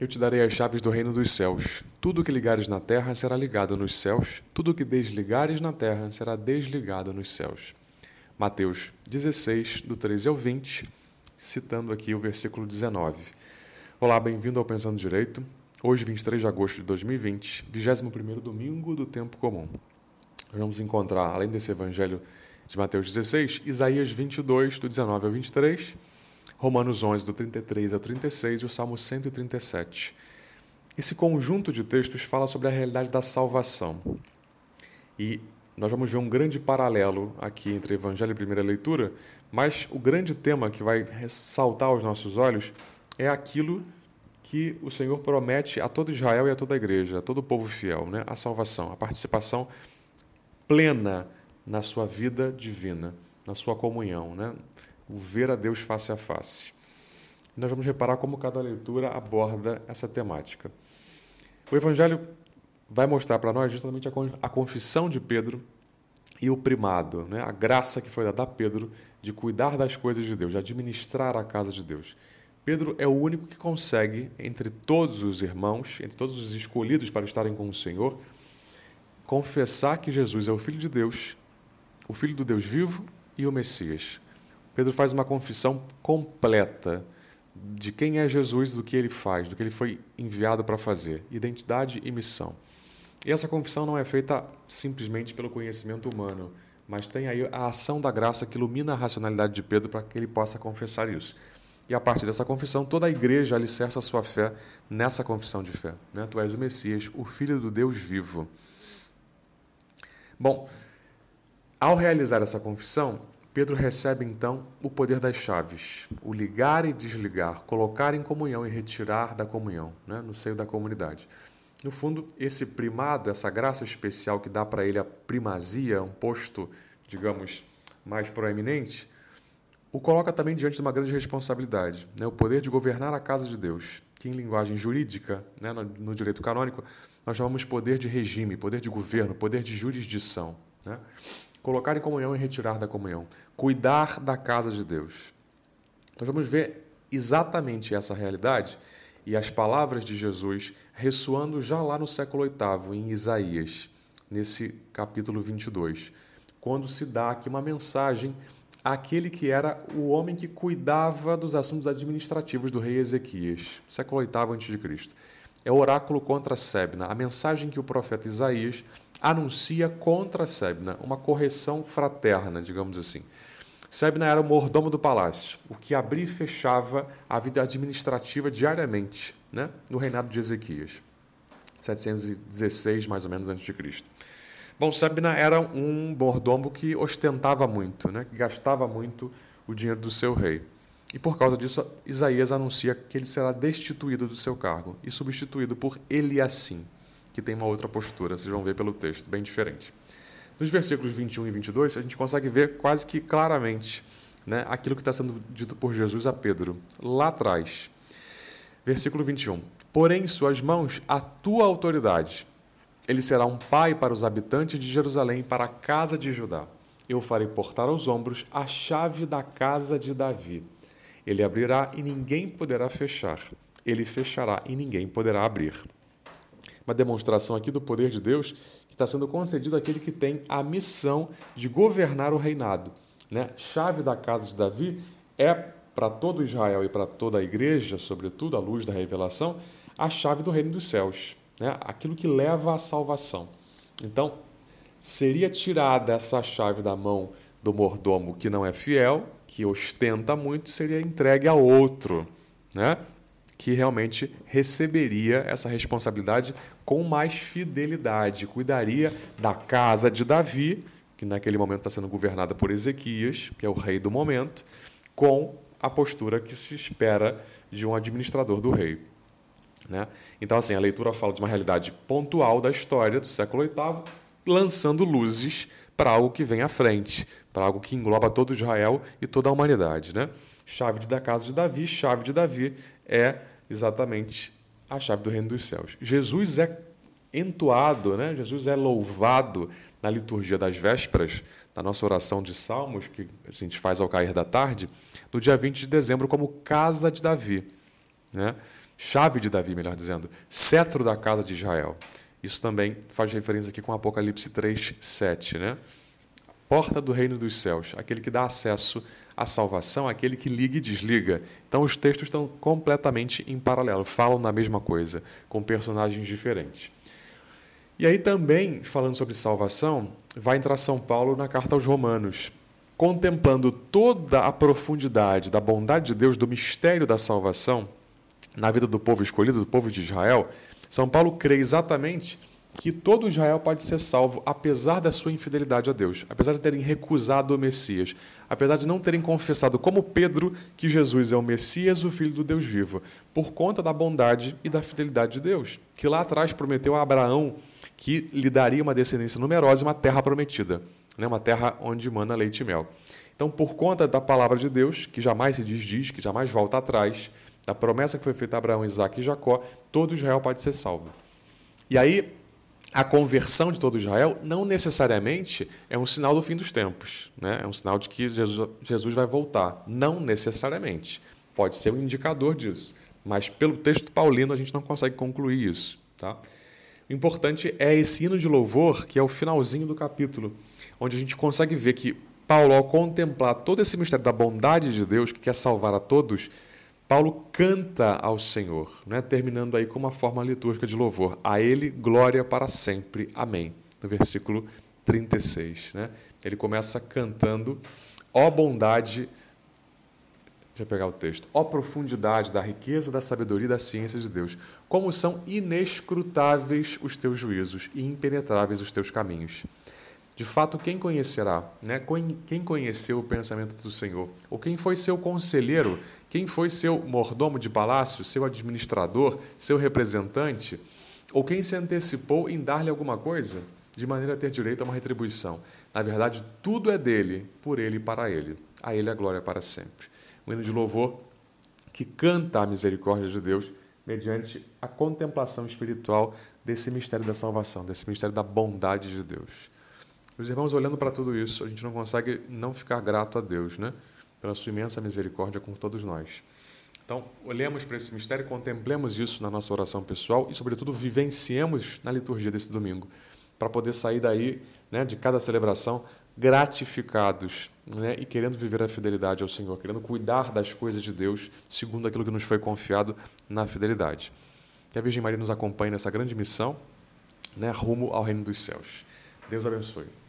Eu te darei as chaves do reino dos céus. Tudo que ligares na terra será ligado nos céus, tudo que desligares na terra será desligado nos céus. Mateus 16, do 13 ao 20, citando aqui o versículo 19. Olá, bem-vindo ao Pensando Direito. Hoje, 23 de agosto de 2020, 21 domingo do tempo comum. Vamos encontrar, além desse evangelho de Mateus 16, Isaías 22, do 19 ao 23, Romanos 11, do 33 ao 36 e o Salmo 137. Esse conjunto de textos fala sobre a realidade da salvação. E nós vamos ver um grande paralelo aqui entre Evangelho e primeira leitura, mas o grande tema que vai ressaltar aos nossos olhos é aquilo que o Senhor promete a todo Israel e a toda a igreja, a todo o povo fiel, né? a salvação, a participação plena na sua vida divina, na sua comunhão. Né? O ver a Deus face a face. nós vamos reparar como cada leitura aborda essa temática. O Evangelho vai mostrar para nós justamente a confissão de Pedro e o primado, né? a graça que foi dada a Pedro de cuidar das coisas de Deus, de administrar a casa de Deus. Pedro é o único que consegue, entre todos os irmãos, entre todos os escolhidos para estarem com o Senhor, confessar que Jesus é o Filho de Deus, o Filho do Deus vivo e o Messias. Pedro faz uma confissão completa de quem é Jesus, do que ele faz, do que ele foi enviado para fazer, identidade e missão. E essa confissão não é feita simplesmente pelo conhecimento humano, mas tem aí a ação da graça que ilumina a racionalidade de Pedro para que ele possa confessar isso. E a partir dessa confissão, toda a igreja alicerça sua fé nessa confissão de fé. Né? Tu és o Messias, o Filho do Deus vivo. Bom, ao realizar essa confissão, Pedro recebe então o poder das chaves, o ligar e desligar, colocar em comunhão e retirar da comunhão, né, no seio da comunidade. No fundo, esse primado, essa graça especial que dá para ele a primazia, um posto, digamos, mais proeminente, o coloca também diante de uma grande responsabilidade, né, o poder de governar a casa de Deus, que em linguagem jurídica, né, no, direito canônico, nós chamamos poder de regime, poder de governo, poder de jurisdição. Né? Colocar em comunhão e retirar da comunhão. Cuidar da casa de Deus. Nós vamos ver exatamente essa realidade e as palavras de Jesus ressoando já lá no século VIII, em Isaías, nesse capítulo 22, quando se dá aqui uma mensagem àquele que era o homem que cuidava dos assuntos administrativos do rei Ezequias, século VIII a.C. É o oráculo contra Sebna, a mensagem que o profeta Isaías anuncia contra Sebna uma correção fraterna, digamos assim. Sebna era o mordomo do palácio, o que abria e fechava a vida administrativa diariamente, né, no reinado de Ezequias, 716 mais ou menos antes de Cristo. Bom, Sebna era um mordomo que ostentava muito, né, que gastava muito o dinheiro do seu rei. E por causa disso, Isaías anuncia que ele será destituído do seu cargo e substituído por Eliassim que tem uma outra postura, vocês vão ver pelo texto, bem diferente. Nos versículos 21 e 22, a gente consegue ver quase que claramente né, aquilo que está sendo dito por Jesus a Pedro, lá atrás. Versículo 21. Porém, em suas mãos a tua autoridade. Ele será um pai para os habitantes de Jerusalém, para a casa de Judá. Eu farei portar aos ombros a chave da casa de Davi. Ele abrirá e ninguém poderá fechar. Ele fechará e ninguém poderá abrir uma demonstração aqui do poder de Deus que está sendo concedido àquele que tem a missão de governar o reinado. Né? Chave da casa de Davi é para todo Israel e para toda a igreja, sobretudo à luz da revelação, a chave do reino dos céus, né? aquilo que leva à salvação. Então, seria tirada essa chave da mão do mordomo que não é fiel, que ostenta muito, seria entregue a outro. Né? Que realmente receberia essa responsabilidade com mais fidelidade, cuidaria da casa de Davi, que naquele momento está sendo governada por Ezequias, que é o rei do momento, com a postura que se espera de um administrador do rei. Né? Então, assim, a leitura fala de uma realidade pontual da história do século VIII, lançando luzes para algo que vem à frente, para algo que engloba todo Israel e toda a humanidade. Né? Chave da casa de Davi, chave de Davi é exatamente a chave do reino dos céus. Jesus é entoado, né? Jesus é louvado na liturgia das vésperas, na nossa oração de salmos, que a gente faz ao cair da tarde, no dia 20 de dezembro, como casa de Davi. Né? chave de Davi, melhor dizendo, cetro da casa de Israel. Isso também faz referência aqui com Apocalipse 3, 7, né? Porta do reino dos céus, aquele que dá acesso à salvação, aquele que liga e desliga. Então os textos estão completamente em paralelo, falam na mesma coisa, com personagens diferentes. E aí também, falando sobre salvação, vai entrar São Paulo na carta aos Romanos, contemplando toda a profundidade da bondade de Deus, do mistério da salvação na vida do povo escolhido, do povo de Israel. São Paulo crê exatamente que todo Israel pode ser salvo, apesar da sua infidelidade a Deus, apesar de terem recusado o Messias, apesar de não terem confessado, como Pedro, que Jesus é o Messias, o Filho do Deus vivo, por conta da bondade e da fidelidade de Deus, que lá atrás prometeu a Abraão que lhe daria uma descendência numerosa e uma terra prometida, né? uma terra onde mana leite e mel. Então, por conta da palavra de Deus, que jamais se desdiz, que jamais volta atrás, da promessa que foi feita a Abraão, Isaac e Jacó, todo Israel pode ser salvo. E aí, a conversão de todo Israel não necessariamente é um sinal do fim dos tempos, né? é um sinal de que Jesus, Jesus vai voltar. Não necessariamente. Pode ser um indicador disso. Mas pelo texto paulino a gente não consegue concluir isso. Tá? O importante é esse hino de louvor, que é o finalzinho do capítulo, onde a gente consegue ver que Paulo, ao contemplar todo esse mistério da bondade de Deus, que quer salvar a todos, Paulo canta ao Senhor, né? terminando aí com uma forma litúrgica de louvor. A Ele glória para sempre. Amém. No versículo 36. Né? Ele começa cantando, ó bondade Deixa eu pegar o texto. Ó profundidade da riqueza, da sabedoria e da ciência de Deus. Como são inescrutáveis os teus juízos e impenetráveis os teus caminhos. De fato, quem conhecerá? Né? Quem conheceu o pensamento do Senhor? Ou quem foi seu conselheiro? Quem foi seu mordomo de palácio, seu administrador, seu representante? Ou quem se antecipou em dar-lhe alguma coisa? De maneira a ter direito a uma retribuição. Na verdade, tudo é dele, por ele e para ele. A ele a glória para sempre um hino de louvor que canta a misericórdia de Deus mediante a contemplação espiritual desse mistério da salvação, desse mistério da bondade de Deus. Os irmãos, olhando para tudo isso, a gente não consegue não ficar grato a Deus, né? Pela sua imensa misericórdia com todos nós. Então, olhemos para esse mistério, contemplemos isso na nossa oração pessoal e, sobretudo, vivenciemos na liturgia desse domingo, para poder sair daí, né, de cada celebração, gratificados né, e querendo viver a fidelidade ao Senhor, querendo cuidar das coisas de Deus segundo aquilo que nos foi confiado na fidelidade. Que a Virgem Maria nos acompanhe nessa grande missão né, rumo ao reino dos céus. Deus abençoe.